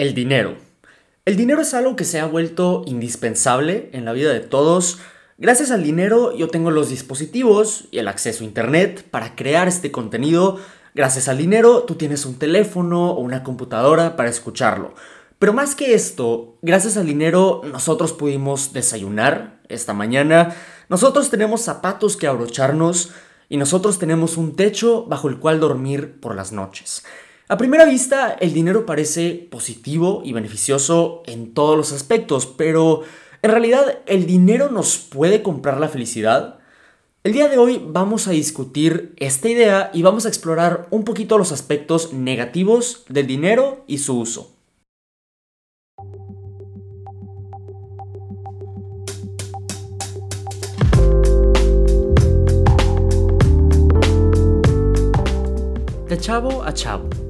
El dinero. El dinero es algo que se ha vuelto indispensable en la vida de todos. Gracias al dinero yo tengo los dispositivos y el acceso a Internet para crear este contenido. Gracias al dinero tú tienes un teléfono o una computadora para escucharlo. Pero más que esto, gracias al dinero nosotros pudimos desayunar esta mañana, nosotros tenemos zapatos que abrocharnos y nosotros tenemos un techo bajo el cual dormir por las noches. A primera vista, el dinero parece positivo y beneficioso en todos los aspectos, pero en realidad, ¿el dinero nos puede comprar la felicidad? El día de hoy vamos a discutir esta idea y vamos a explorar un poquito los aspectos negativos del dinero y su uso. De chavo a chavo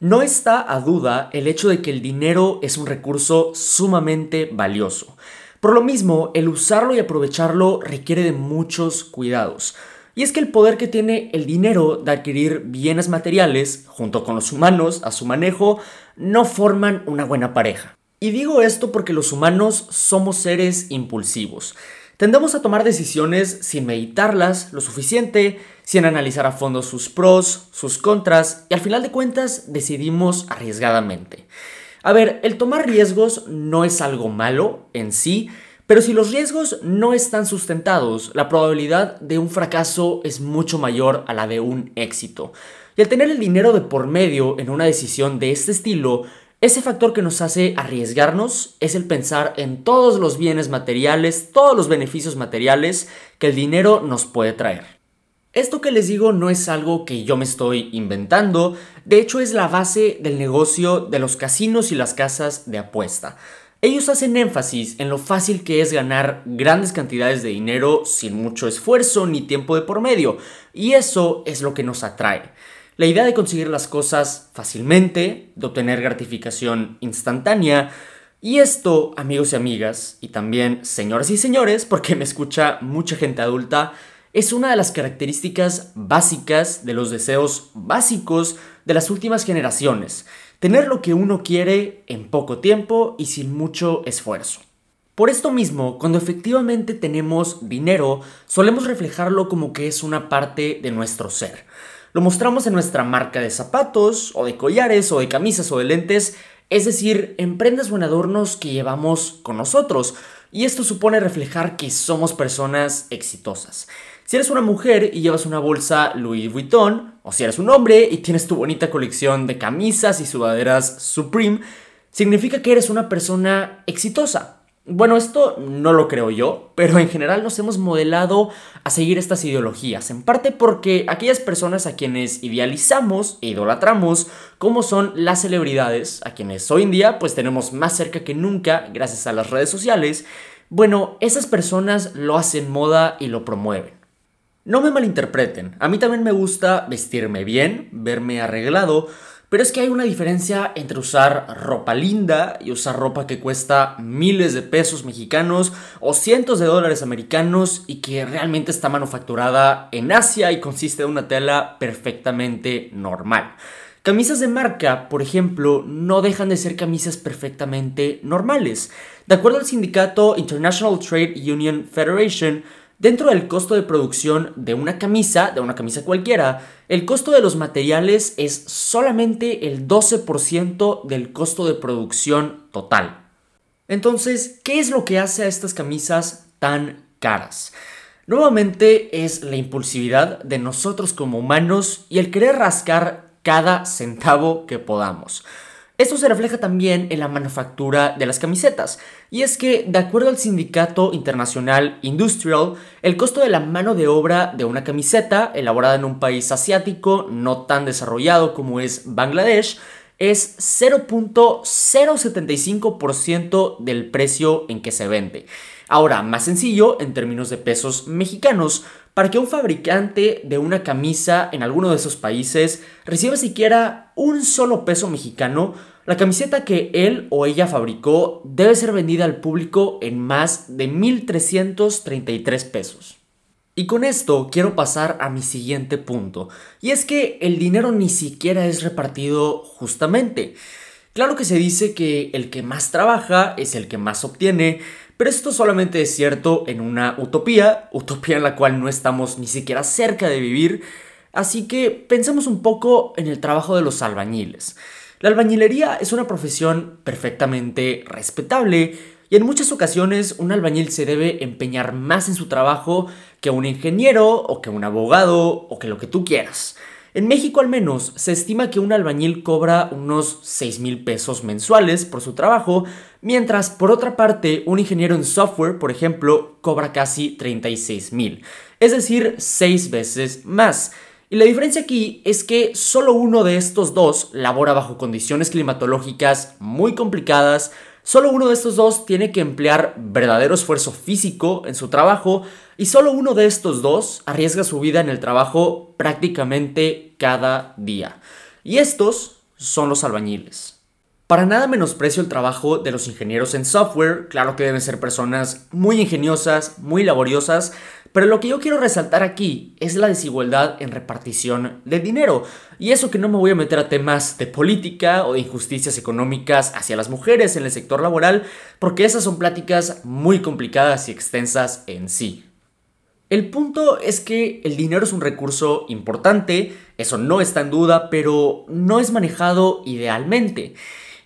No está a duda el hecho de que el dinero es un recurso sumamente valioso. Por lo mismo, el usarlo y aprovecharlo requiere de muchos cuidados. Y es que el poder que tiene el dinero de adquirir bienes materiales, junto con los humanos, a su manejo, no forman una buena pareja. Y digo esto porque los humanos somos seres impulsivos. Tendemos a tomar decisiones sin meditarlas lo suficiente, sin analizar a fondo sus pros, sus contras y al final de cuentas decidimos arriesgadamente. A ver, el tomar riesgos no es algo malo en sí, pero si los riesgos no están sustentados, la probabilidad de un fracaso es mucho mayor a la de un éxito. Y al tener el dinero de por medio en una decisión de este estilo, ese factor que nos hace arriesgarnos es el pensar en todos los bienes materiales, todos los beneficios materiales que el dinero nos puede traer. Esto que les digo no es algo que yo me estoy inventando, de hecho es la base del negocio de los casinos y las casas de apuesta. Ellos hacen énfasis en lo fácil que es ganar grandes cantidades de dinero sin mucho esfuerzo ni tiempo de por medio, y eso es lo que nos atrae. La idea de conseguir las cosas fácilmente, de obtener gratificación instantánea, y esto, amigos y amigas, y también señoras y señores, porque me escucha mucha gente adulta, es una de las características básicas de los deseos básicos de las últimas generaciones. Tener lo que uno quiere en poco tiempo y sin mucho esfuerzo. Por esto mismo, cuando efectivamente tenemos dinero, solemos reflejarlo como que es una parte de nuestro ser. Lo mostramos en nuestra marca de zapatos, o de collares, o de camisas, o de lentes, es decir, en prendas o en adornos que llevamos con nosotros. Y esto supone reflejar que somos personas exitosas. Si eres una mujer y llevas una bolsa Louis Vuitton, o si eres un hombre y tienes tu bonita colección de camisas y sudaderas Supreme, significa que eres una persona exitosa. Bueno, esto no lo creo yo, pero en general nos hemos modelado a seguir estas ideologías, en parte porque aquellas personas a quienes idealizamos e idolatramos, como son las celebridades, a quienes hoy en día pues tenemos más cerca que nunca gracias a las redes sociales, bueno, esas personas lo hacen moda y lo promueven. No me malinterpreten, a mí también me gusta vestirme bien, verme arreglado, pero es que hay una diferencia entre usar ropa linda y usar ropa que cuesta miles de pesos mexicanos o cientos de dólares americanos y que realmente está manufacturada en Asia y consiste de una tela perfectamente normal. Camisas de marca, por ejemplo, no dejan de ser camisas perfectamente normales. De acuerdo al sindicato International Trade Union Federation, Dentro del costo de producción de una camisa, de una camisa cualquiera, el costo de los materiales es solamente el 12% del costo de producción total. Entonces, ¿qué es lo que hace a estas camisas tan caras? Nuevamente es la impulsividad de nosotros como humanos y el querer rascar cada centavo que podamos. Esto se refleja también en la manufactura de las camisetas, y es que, de acuerdo al Sindicato Internacional Industrial, el costo de la mano de obra de una camiseta elaborada en un país asiático no tan desarrollado como es Bangladesh es 0.075% del precio en que se vende. Ahora, más sencillo, en términos de pesos mexicanos, para que un fabricante de una camisa en alguno de esos países reciba siquiera un solo peso mexicano, la camiseta que él o ella fabricó debe ser vendida al público en más de 1.333 pesos. Y con esto quiero pasar a mi siguiente punto, y es que el dinero ni siquiera es repartido justamente. Claro que se dice que el que más trabaja es el que más obtiene, pero esto solamente es cierto en una utopía, utopía en la cual no estamos ni siquiera cerca de vivir, así que pensemos un poco en el trabajo de los albañiles. La albañilería es una profesión perfectamente respetable y en muchas ocasiones un albañil se debe empeñar más en su trabajo que un ingeniero o que un abogado o que lo que tú quieras. En México al menos se estima que un albañil cobra unos 6 mil pesos mensuales por su trabajo, mientras por otra parte un ingeniero en software, por ejemplo, cobra casi 36 mil, es decir, 6 veces más. Y la diferencia aquí es que solo uno de estos dos labora bajo condiciones climatológicas muy complicadas, Solo uno de estos dos tiene que emplear verdadero esfuerzo físico en su trabajo y solo uno de estos dos arriesga su vida en el trabajo prácticamente cada día. Y estos son los albañiles. Para nada menosprecio el trabajo de los ingenieros en software, claro que deben ser personas muy ingeniosas, muy laboriosas, pero lo que yo quiero resaltar aquí es la desigualdad en repartición de dinero. Y eso que no me voy a meter a temas de política o de injusticias económicas hacia las mujeres en el sector laboral, porque esas son pláticas muy complicadas y extensas en sí. El punto es que el dinero es un recurso importante, eso no está en duda, pero no es manejado idealmente.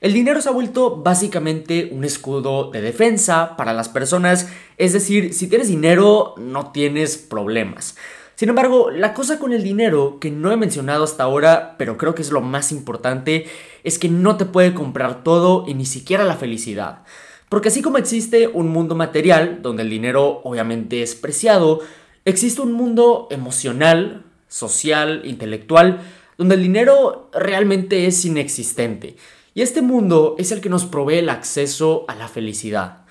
El dinero se ha vuelto básicamente un escudo de defensa para las personas, es decir, si tienes dinero no tienes problemas. Sin embargo, la cosa con el dinero que no he mencionado hasta ahora, pero creo que es lo más importante, es que no te puede comprar todo y ni siquiera la felicidad. Porque así como existe un mundo material, donde el dinero obviamente es preciado, existe un mundo emocional, social, intelectual, donde el dinero realmente es inexistente. Y este mundo es el que nos provee el acceso a la felicidad.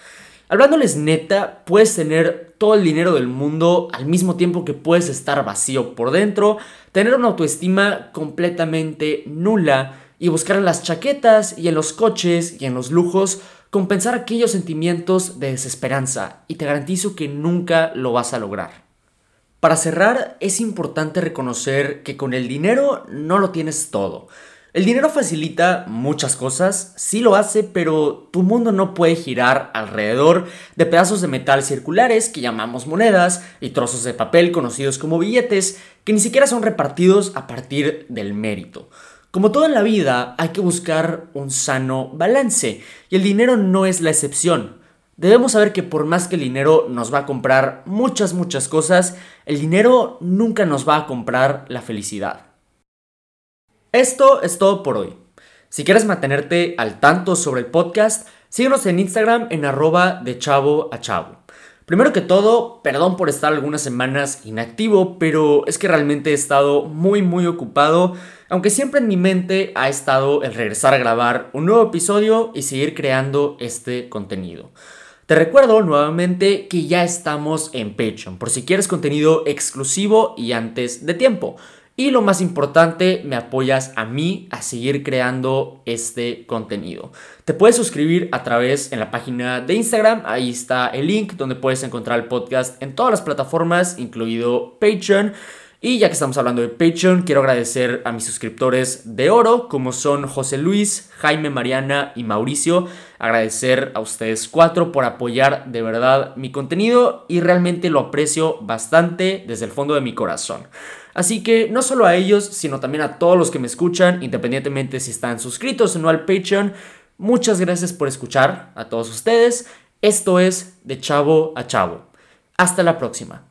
Hablándoles neta, puedes tener todo el dinero del mundo al mismo tiempo que puedes estar vacío por dentro, tener una autoestima completamente nula y buscar en las chaquetas y en los coches y en los lujos compensar aquellos sentimientos de desesperanza y te garantizo que nunca lo vas a lograr. Para cerrar, es importante reconocer que con el dinero no lo tienes todo. El dinero facilita muchas cosas, sí lo hace, pero tu mundo no puede girar alrededor de pedazos de metal circulares que llamamos monedas y trozos de papel conocidos como billetes que ni siquiera son repartidos a partir del mérito. Como todo en la vida, hay que buscar un sano balance y el dinero no es la excepción. Debemos saber que por más que el dinero nos va a comprar muchas, muchas cosas, el dinero nunca nos va a comprar la felicidad. Esto es todo por hoy. Si quieres mantenerte al tanto sobre el podcast, síguenos en Instagram en arroba de chavo a chavo. Primero que todo, perdón por estar algunas semanas inactivo, pero es que realmente he estado muy muy ocupado, aunque siempre en mi mente ha estado el regresar a grabar un nuevo episodio y seguir creando este contenido. Te recuerdo nuevamente que ya estamos en Patreon, por si quieres contenido exclusivo y antes de tiempo. Y lo más importante, me apoyas a mí a seguir creando este contenido. Te puedes suscribir a través en la página de Instagram, ahí está el link donde puedes encontrar el podcast en todas las plataformas, incluido Patreon. Y ya que estamos hablando de Patreon, quiero agradecer a mis suscriptores de oro, como son José Luis, Jaime, Mariana y Mauricio. Agradecer a ustedes cuatro por apoyar de verdad mi contenido y realmente lo aprecio bastante desde el fondo de mi corazón. Así que no solo a ellos, sino también a todos los que me escuchan, independientemente si están suscritos o no al Patreon. Muchas gracias por escuchar a todos ustedes. Esto es de chavo a chavo. Hasta la próxima.